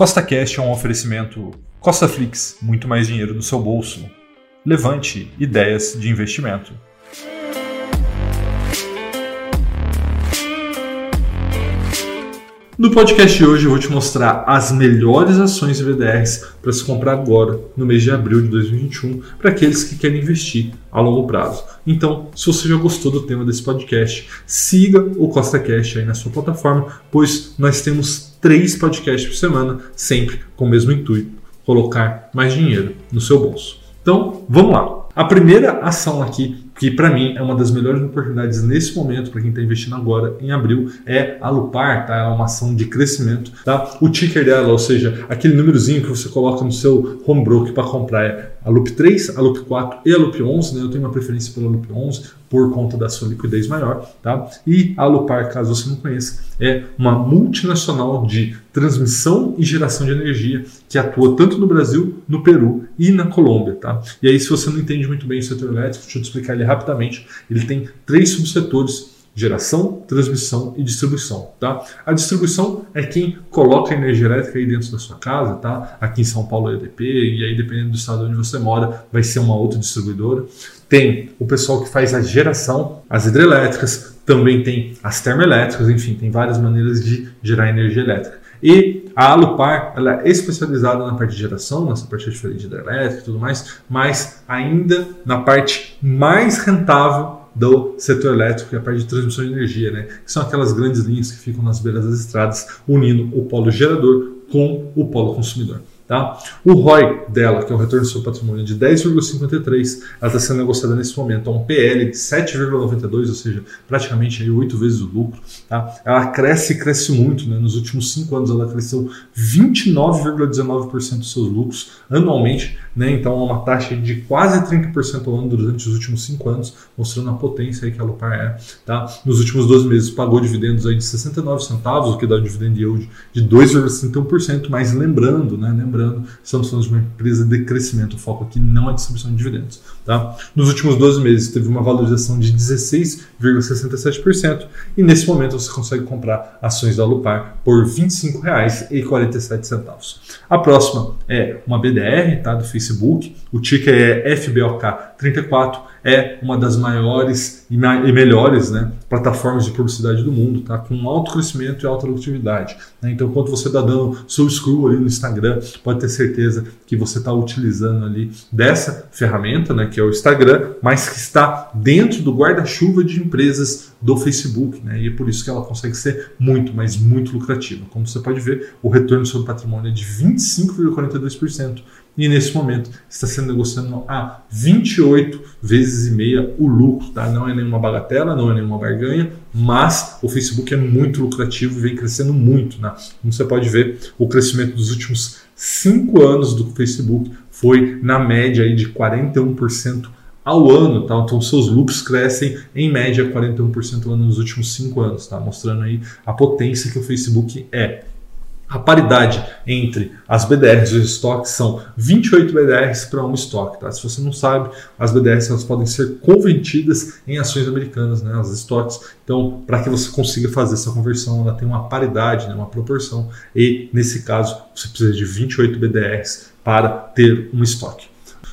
Costa Cash é um oferecimento Costa Flix, muito mais dinheiro no seu bolso. Levante ideias de investimento. No podcast de hoje eu vou te mostrar as melhores ações de BDRs para se comprar agora, no mês de abril de 2021, para aqueles que querem investir a longo prazo. Então, se você já gostou do tema desse podcast, siga o Costa Cash aí na sua plataforma, pois nós temos três podcasts por semana, sempre com o mesmo intuito, colocar mais dinheiro no seu bolso. Então, vamos lá. A primeira ação aqui que para mim é uma das melhores oportunidades nesse momento para quem está investindo agora em abril, é a Lupar, tá? É uma ação de crescimento, tá? O ticker dela, ou seja, aquele númerozinho que você coloca no seu home broker para comprar é a Loop 3, a Loop 4 e a Loop 11, né? Eu tenho uma preferência pela Loop 11 por conta da sua liquidez maior, tá? E a Lupar, caso você não conheça, é uma multinacional de transmissão e geração de energia que atua tanto no Brasil, no Peru e na Colômbia, tá? E aí, se você não entende muito bem o setor elétrico, deixa eu te explicar ele rapidamente. Ele tem três subsetores geração, transmissão e distribuição, tá? A distribuição é quem coloca a energia elétrica aí dentro da sua casa, tá? Aqui em São Paulo é EDP e aí dependendo do estado onde você mora, vai ser uma outra distribuidora. Tem o pessoal que faz a geração, as hidrelétricas, também tem as termoelétricas, enfim, tem várias maneiras de gerar energia elétrica. E a Alupar ela é especializada na parte de geração, nessa parte diferente de hidrelétrica e tudo mais, mas ainda na parte mais rentável do setor elétrico, é a parte de transmissão de energia, né? que são aquelas grandes linhas que ficam nas beiras das estradas, unindo o polo gerador com o polo consumidor. Tá? O ROI dela, que é o retorno do seu patrimônio, de 10,53, ela está sendo negociada nesse momento a um PL de 7,92, ou seja, praticamente aí 8 vezes o lucro. Tá? Ela cresce e cresce muito. Né? Nos últimos 5 anos ela cresceu 29,19% dos seus lucros anualmente. Né? Então é uma taxa de quase 30% ao ano durante os últimos 5 anos, mostrando a potência aí que a Lupar é. Tá? Nos últimos 12 meses pagou dividendos aí de 69 centavos, o que dá um dividend yield de 2,61%, mas lembrando, né? lembrando lembrando, estamos de uma empresa de crescimento. O foco aqui não é distribuição de dividendos. Tá? Nos últimos 12 meses teve uma valorização de 16,67% e nesse momento você consegue comprar ações da Lupar por R$ 25,47. A próxima é uma BDR tá, do Facebook, o ticker é FBOK34 é uma das maiores e, melhores né, plataformas de publicidade do mundo, tá? com alto crescimento e alta lucratividade. Né? Então, quando você está dando seu ali no Instagram, pode ter certeza que você está utilizando ali dessa ferramenta, né, que é o Instagram, mas que está dentro do guarda-chuva de empresas do Facebook, né? E é por isso que ela consegue ser muito, mas muito lucrativa. Como você pode ver, o retorno sobre patrimônio é de 25,42% e nesse momento está sendo negociando a 28 vezes e meia o lucro, tá? Não é nenhuma bagatela, não é nenhuma barganha, mas o Facebook é muito lucrativo e vem crescendo muito, né? Como você pode ver, o crescimento dos últimos cinco anos do Facebook foi na média aí de 41% ao ano, tá? Então seus lucros crescem em média 41% ao ano nos últimos cinco anos, tá? Mostrando aí a potência que o Facebook é. A paridade entre as BDRs e os estoques são 28 BDRs para um estoque. Tá? Se você não sabe, as BDRs elas podem ser convertidas em ações americanas, né? as estoques. Então, para que você consiga fazer essa conversão, ela tem uma paridade, né? uma proporção. E, nesse caso, você precisa de 28 BDRs para ter um estoque.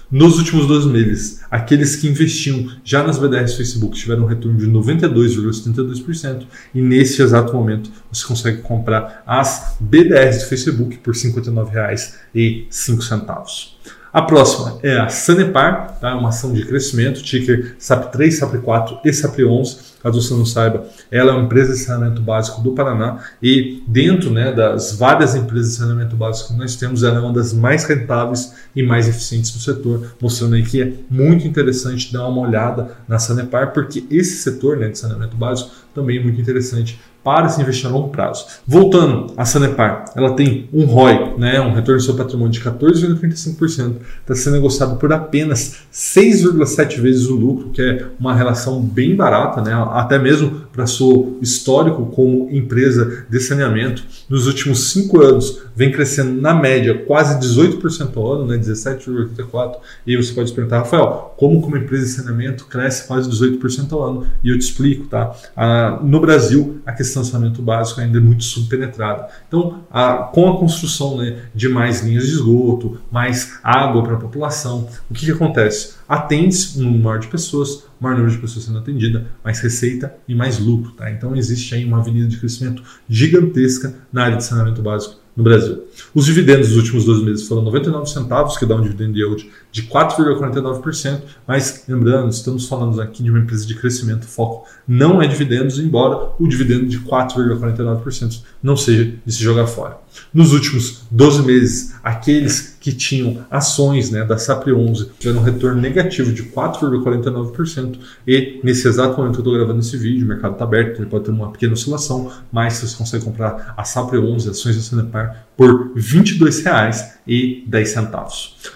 Nos últimos 12 meses, aqueles que investiam já nas BDRs Facebook tiveram um retorno de 92,72% e nesse exato momento você consegue comprar as BDRs do Facebook por R$ 59,05. A próxima é a Sanepar, tá? uma ação de crescimento, ticker SAP3, SAP4 e SAP11. Caso você não saiba, ela é uma empresa de saneamento básico do Paraná e dentro né, das várias empresas de saneamento básico que nós temos, ela é uma das mais rentáveis e mais eficientes do setor, mostrando aí que é muito interessante dar uma olhada na Sanepar, porque esse setor né, de saneamento básico também é muito interessante para se investir a longo prazo. Voltando à Sanepar, ela tem um ROI, né, um retorno sobre patrimônio de 14,35%, está sendo negociado por apenas 6,7 vezes o lucro, que é uma relação bem barata, né, até mesmo para seu histórico como empresa de saneamento, nos últimos cinco anos vem crescendo na média quase 18% ao ano, né, 17,84%. E aí você pode perguntar, Rafael, como uma empresa de saneamento cresce quase 18% ao ano? E eu te explico, tá? Ah, no Brasil, a questão do saneamento básico ainda é muito subpenetrada. Então, a, com a construção né, de mais linhas de esgoto, mais água para a população, o que, que acontece? Atende-se um número maior de pessoas, maior número de pessoas sendo atendida, mais receita e mais lucro. Tá? Então existe aí uma avenida de crescimento gigantesca na área de saneamento básico no Brasil. Os dividendos dos últimos 12 meses foram 99 centavos, que dá um dividend yield de 4,49%, mas lembrando, estamos falando aqui de uma empresa de crescimento, o foco não é dividendos, embora o dividendo de 4,49% não seja de se jogar fora. Nos últimos 12 meses, aqueles que tinham ações né, da SAPRE 11 tiveram um retorno negativo de 4,49% e nesse exato momento que eu estou gravando esse vídeo, o mercado está aberto, ele pode ter uma pequena oscilação, mas você consegue comprar a SAPRE 11, ações da Sanepar, por R$ 22,10.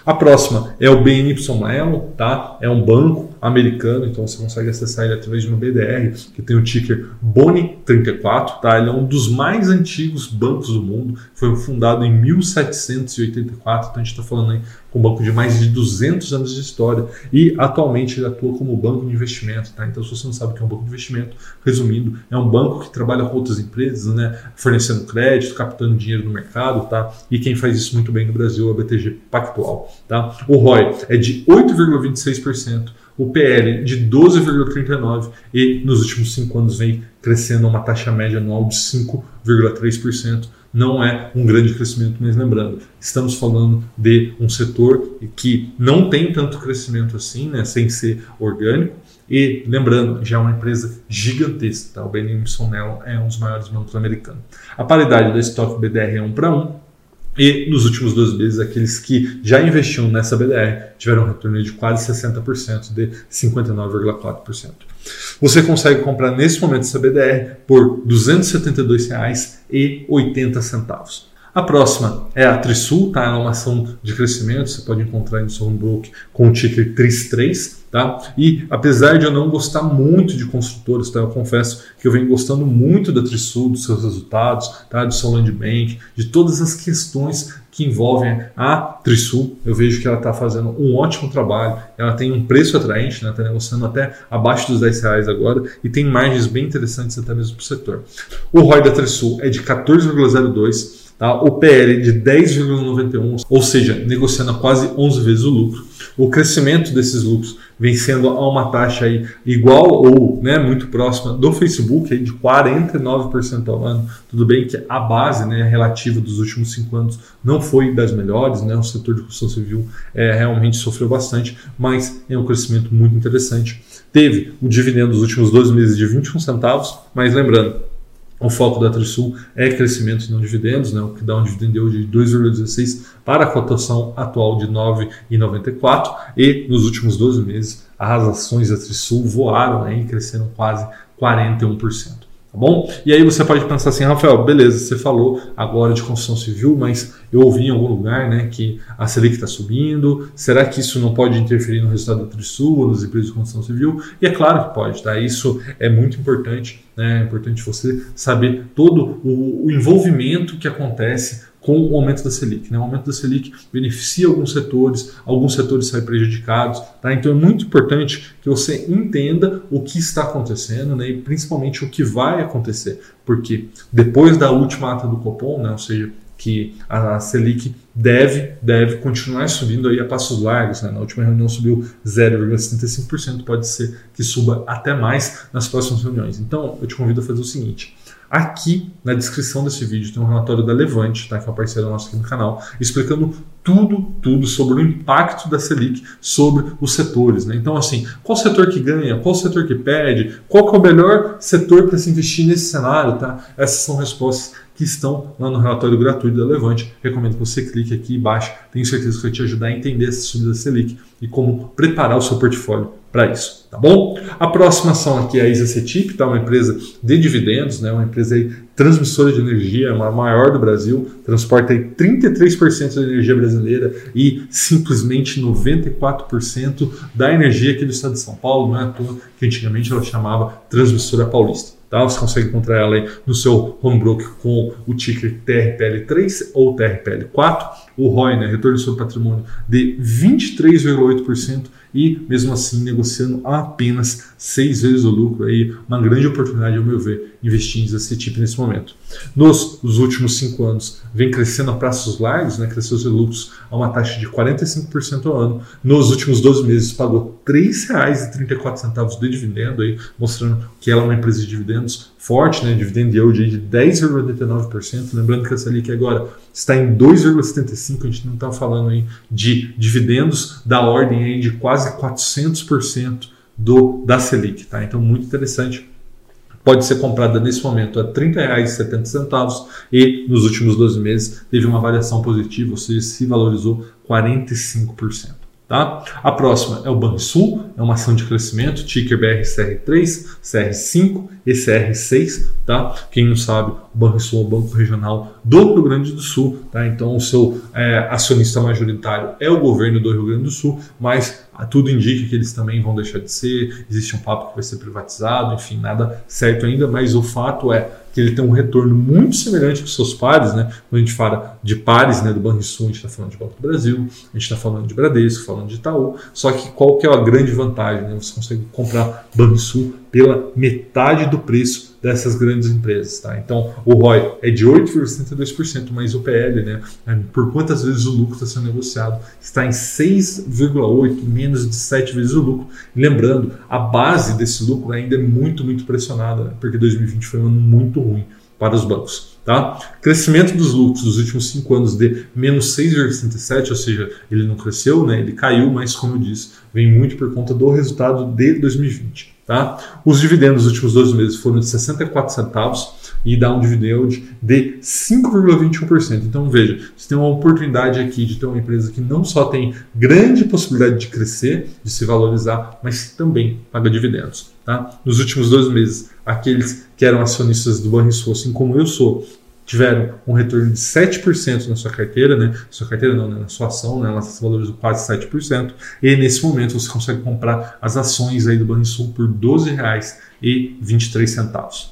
A próxima é o BNY Mellon, tá? É um banco americano, então você consegue acessar ele através de uma BDR que tem o ticker BONI34, tá? Ele é um dos mais antigos bancos do mundo, foi fundado em 1784, então a gente está falando aí com um banco de mais de 200 anos de história e atualmente ele atua como banco de investimento. Tá? Então, se você não sabe o que é um banco de investimento, resumindo, é um banco que trabalha com outras empresas, né? fornecendo crédito, captando dinheiro no mercado, tá? e quem faz isso muito bem no Brasil é o BTG Pactual. Tá? O ROI é de 8,26%. O PL de 12,39% e nos últimos cinco anos vem crescendo a uma taxa média anual de 5,3% não é um grande crescimento, mas lembrando, estamos falando de um setor que não tem tanto crescimento assim, né, sem ser orgânico, e lembrando, já é uma empresa gigantesca, tá? o Benimson Mellon é um dos maiores bancos americanos. A paridade da estoque BDR é 1 para 1, e nos últimos dois meses, aqueles que já investiam nessa BDR tiveram um retorno de quase 60%, de 59,4%. Você consegue comprar nesse momento essa BDR por R$ 272,80. A próxima é a Trisul, tá? é uma ação de crescimento, você pode encontrar em seu broker com o ticker TRIS3. Tá? E apesar de eu não gostar muito de construtores, tá? eu confesso que eu venho gostando muito da Trisul, dos seus resultados, tá? do seu land bank, de todas as questões que envolvem a Trisul. Eu vejo que ela está fazendo um ótimo trabalho, ela tem um preço atraente, está né? Tá negociando até abaixo dos 10 reais agora e tem margens bem interessantes até mesmo para o setor. O ROI da Trisul é de 14,02 Tá? O PL de 10,91, ou seja, negociando quase 11 vezes o lucro. O crescimento desses lucros vem sendo a uma taxa aí igual ou né, muito próxima do Facebook, aí de 49% ao ano. Tudo bem que a base né, relativa dos últimos cinco anos não foi das melhores, né, o setor de construção civil é, realmente sofreu bastante, mas é um crescimento muito interessante. Teve o dividendo dos últimos dois meses de 21 centavos, mas lembrando, o foco da Trisul é crescimento não dividendos, né, o que dá um dividendo de 2,16 para a cotação atual de 9,94 e nos últimos 12 meses as ações da Trisul voaram né, e cresceram quase 41%. Tá bom? E aí você pode pensar assim, Rafael, beleza, você falou agora de construção civil, mas eu ouvi em algum lugar né, que a Selic está subindo. Será que isso não pode interferir no resultado da Trisul nas empresas de construção civil? E é claro que pode, tá? Isso é muito importante, né? É importante você saber todo o, o envolvimento que acontece com o aumento da Selic. Né? O aumento da Selic beneficia alguns setores, alguns setores saem prejudicados. Tá? Então é muito importante que você entenda o que está acontecendo né? e principalmente o que vai acontecer. Porque depois da última ata do Copom, né? ou seja, que a Selic deve, deve continuar subindo aí a passos largos. Né? Na última reunião subiu 0,75%, pode ser que suba até mais nas próximas reuniões. Então, eu te convido a fazer o seguinte: Aqui na descrição desse vídeo tem um relatório da Levante, tá, que é um parceiro nosso aqui no canal, explicando tudo, tudo sobre o impacto da Selic sobre os setores. Né? Então, assim, qual setor que ganha, qual setor que perde, qual que é o melhor setor para se investir nesse cenário, tá? Essas são respostas que estão lá no relatório gratuito da Levante. Recomendo que você clique aqui e baixe. Tenho certeza que vai te ajudar a entender essa subida da Selic e como preparar o seu portfólio para isso, tá bom? A próxima ação aqui é a ISACETIP, tá? uma empresa de dividendos, né? uma empresa aí, transmissora de energia, uma maior do Brasil, transporta aí 33% da energia brasileira e simplesmente 94% da energia aqui do estado de São Paulo, não é à toa que antigamente ela chamava Transmissora Paulista. Tá? Você consegue encontrar ela aí no seu home broker com o ticker TRPL3 ou TRPL4. O ROI, né, retorno sobre patrimônio, de 23,8% e mesmo assim negociando apenas seis vezes o lucro. Aí, uma grande oportunidade, ao meu ver, investir em tipo nesse momento. Nos últimos cinco anos, vem crescendo a prazos largos, né, cresceu seus lucros a uma taxa de 45% ao ano. Nos últimos 12 meses, pagou R$ 3,34 de dividendo, aí, mostrando que ela é uma empresa de dividendos forte, né, dividend yield de 10,89%. Lembrando que essa Selic agora está em 2,75%, a gente não está falando aí de dividendos da ordem aí de quase 400% do, da Selic. Tá? Então, muito interessante pode ser comprada nesse momento a R$ 30,70 e nos últimos 12 meses teve uma variação positiva, ou seja, se valorizou 45%. Tá? A próxima é o Banrisul, é uma ação de crescimento, ticker BRCR3, CR5 e CR6. Tá? Quem não sabe, o Banrisul é o banco regional do Rio Grande do Sul. Tá? Então, o seu é, acionista majoritário é o governo do Rio Grande do Sul, mas tudo indica que eles também vão deixar de ser. Existe um papo que vai ser privatizado, enfim, nada certo ainda, mas o fato é que ele tem um retorno muito semelhante com seus pares, né? Quando a gente fala de pares né, do Banrisul, a gente está falando de Banco do Brasil, a gente está falando de Bradesco, falando de Itaú. Só que qual que é a grande vantagem? Né? Você consegue comprar Banrisul pela metade do preço dessas grandes empresas. Tá? Então, o ROI é de 8,72%, mas o PL, né, é, por quantas vezes o lucro está sendo negociado, está em 6,8%, menos de 7 vezes o lucro. Lembrando, a base desse lucro ainda é muito, muito pressionada, porque 2020 foi um ano muito ruim para os bancos. Tá? Crescimento dos lucros dos últimos cinco anos de menos 6,67, ou seja, ele não cresceu, né? ele caiu, mas como eu disse, vem muito por conta do resultado de 2020. Tá? Os dividendos nos últimos 12 meses foram de 64 centavos e dá um dividendo de 5,21%. Então veja, você tem uma oportunidade aqui de ter uma empresa que não só tem grande possibilidade de crescer, de se valorizar, mas também paga dividendos. Tá? Nos últimos 12 meses, aqueles que eram acionistas do Banrisul, assim como eu sou, tiveram um retorno de 7% na sua carteira, né? Sua carteira não, né? na sua ação, né? Ela se valorizou quase 7%. E nesse momento você consegue comprar as ações aí do Banrisul por R$ 12,23.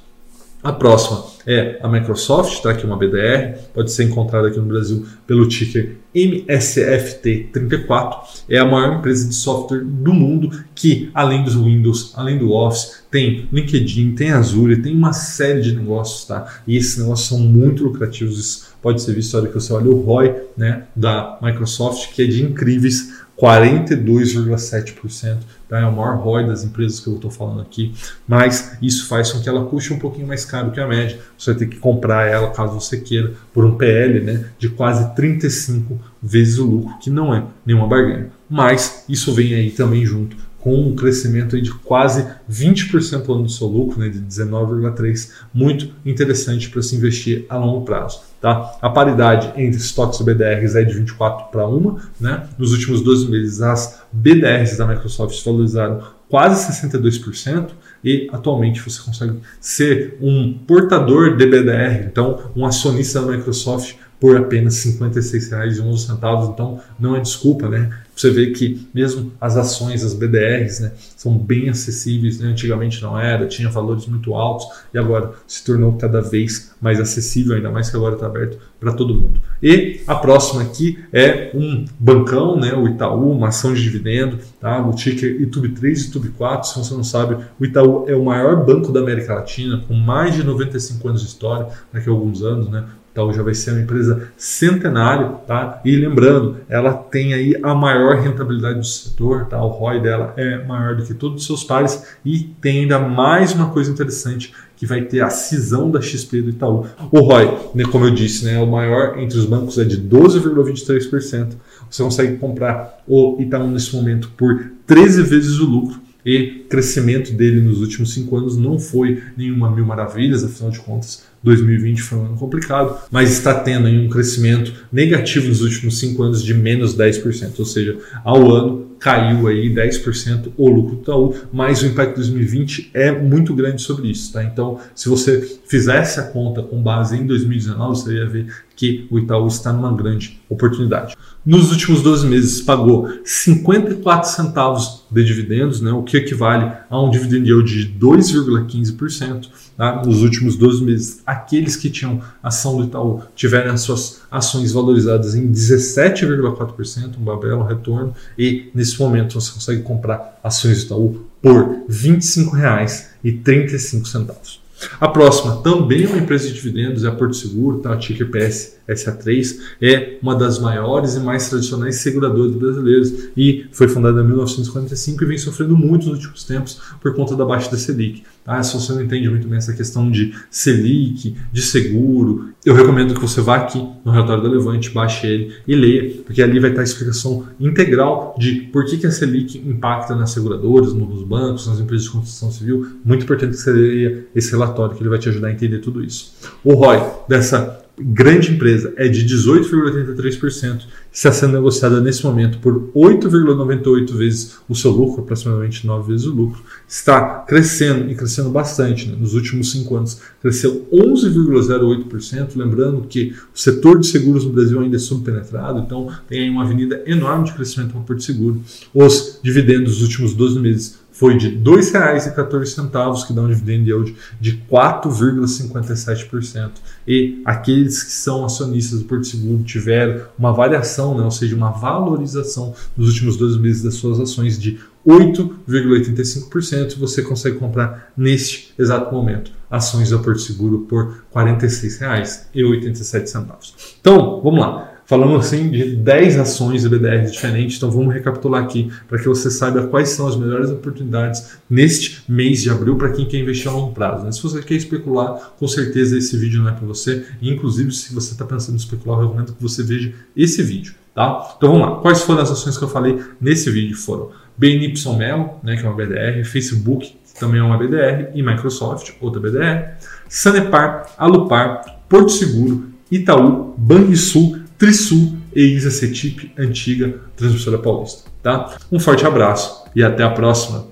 A próxima é a Microsoft, está aqui uma BDR, pode ser encontrada aqui no Brasil pelo ticker MSFT34. É a maior empresa de software do mundo que, além dos Windows, além do Office, tem LinkedIn, tem Azure, tem uma série de negócios, tá? E esses negócios são muito lucrativos. Isso pode ser visto na hora que você olha o ROI né, da Microsoft, que é de incríveis 42,7%. Tá? É o maior ROI das empresas que eu estou falando aqui. Mas isso faz com que ela custe um pouquinho mais caro que a média. Você vai ter que comprar ela, caso você queira, por um PL né, de quase 35 vezes o lucro, que não é nenhuma barganha. Mas isso vem aí também junto com um crescimento de quase 20% ao ano do seu lucro, né, de 19,3%, muito interessante para se investir a longo prazo. Tá? A paridade entre estoques e BDRs é de 24 para 1. Né? Nos últimos 12 meses, as BDRs da Microsoft valorizaram quase 62% e atualmente você consegue ser um portador de BDR, então um acionista da Microsoft por apenas R$ 56,11. Então não é desculpa, né? Você vê que mesmo as ações, as BDRs, né, são bem acessíveis. Né? Antigamente não era, tinha valores muito altos e agora se tornou cada vez mais acessível, ainda mais que agora está aberto para todo mundo. E a próxima aqui é um bancão, né, o Itaú, uma ação de dividendo, tá? o ticker YouTube 3 e YouTube 4. Se você não sabe, o Itaú é o maior banco da América Latina, com mais de 95 anos de história, daqui a alguns anos, né? Então já vai ser uma empresa centenária, tá? E lembrando, ela tem aí a maior rentabilidade do setor, tá? O ROI dela é maior do que todos os seus pares e tem ainda mais uma coisa interessante que vai ter a cisão da XP do Itaú. O ROI, né, como eu disse, né, é o maior entre os bancos é de 12,23%. Você consegue comprar o Itaú nesse momento por 13 vezes o lucro e crescimento dele nos últimos cinco anos não foi nenhuma mil maravilhas, afinal de contas, 2020 foi um ano complicado, mas está tendo um crescimento negativo nos últimos cinco anos de menos 10%, ou seja, ao ano caiu aí 10% o lucro do Itaú, mas o impacto de 2020 é muito grande sobre isso. Tá? Então, se você fizesse a conta com base em 2019, você ia ver que o Itaú está numa grande oportunidade. Nos últimos 12 meses pagou 54 centavos de dividendos, né, o que equivale a um dividend yield de 2,15%. Tá? Nos últimos 12 meses, aqueles que tinham ação do Itaú tiveram as suas ações valorizadas em 17,4%, um belo retorno, e nesse momento você consegue comprar ações do Itaú por R$ 25,35. A próxima também uma empresa de dividendos, é a Porto Seguro, tá? a ticker PS SA3, é uma das maiores e mais tradicionais seguradoras brasileiras e foi fundada em 1945 e vem sofrendo muito nos últimos tempos por conta da baixa da Selic. Tá? Se você não entende muito bem essa questão de Selic, de seguro, eu recomendo que você vá aqui no relatório da Levante, baixe ele e leia, porque ali vai estar a explicação integral de por que, que a Selic impacta nas seguradoras, nos bancos, nas empresas de construção civil. Muito importante que você leia esse relatório, que ele vai te ajudar a entender tudo isso. O ROI dessa grande empresa é de 18,83%, está sendo negociada nesse momento por 8,98 vezes o seu lucro, aproximadamente 9 vezes o lucro, está crescendo e crescendo bastante. Né? Nos últimos 5 anos cresceu 11,08%, lembrando que o setor de seguros no Brasil ainda é subpenetrado, então tem aí uma avenida enorme de crescimento para o Porto Seguro. Os dividendos dos últimos 12 meses foi de R$ 2,14, que dá um dividend yield de 4,57%. E aqueles que são acionistas do Porto Seguro tiveram uma variação, né, ou seja, uma valorização nos últimos 12 meses das suas ações de 8,85%. Você consegue comprar neste exato momento ações da Porto Seguro por R$ 46,87. Então, vamos lá. Falamos assim de 10 ações de BDR diferentes, então vamos recapitular aqui para que você saiba quais são as melhores oportunidades neste mês de abril para quem quer investir a longo prazo. Né? Se você quer especular, com certeza esse vídeo não é para você. Inclusive, se você está pensando em especular, eu recomendo que você veja esse vídeo. Tá? Então vamos lá. Quais foram as ações que eu falei nesse vídeo? Foram BNY Mel, né, que é uma BDR, Facebook, que também é uma BDR, e Microsoft, outra BDR, Sanepar, Alupar, Porto Seguro, Itaú, Banrisul, Trisul e Isa Cetip, antiga transmissora paulista. Tá? Um forte abraço e até a próxima.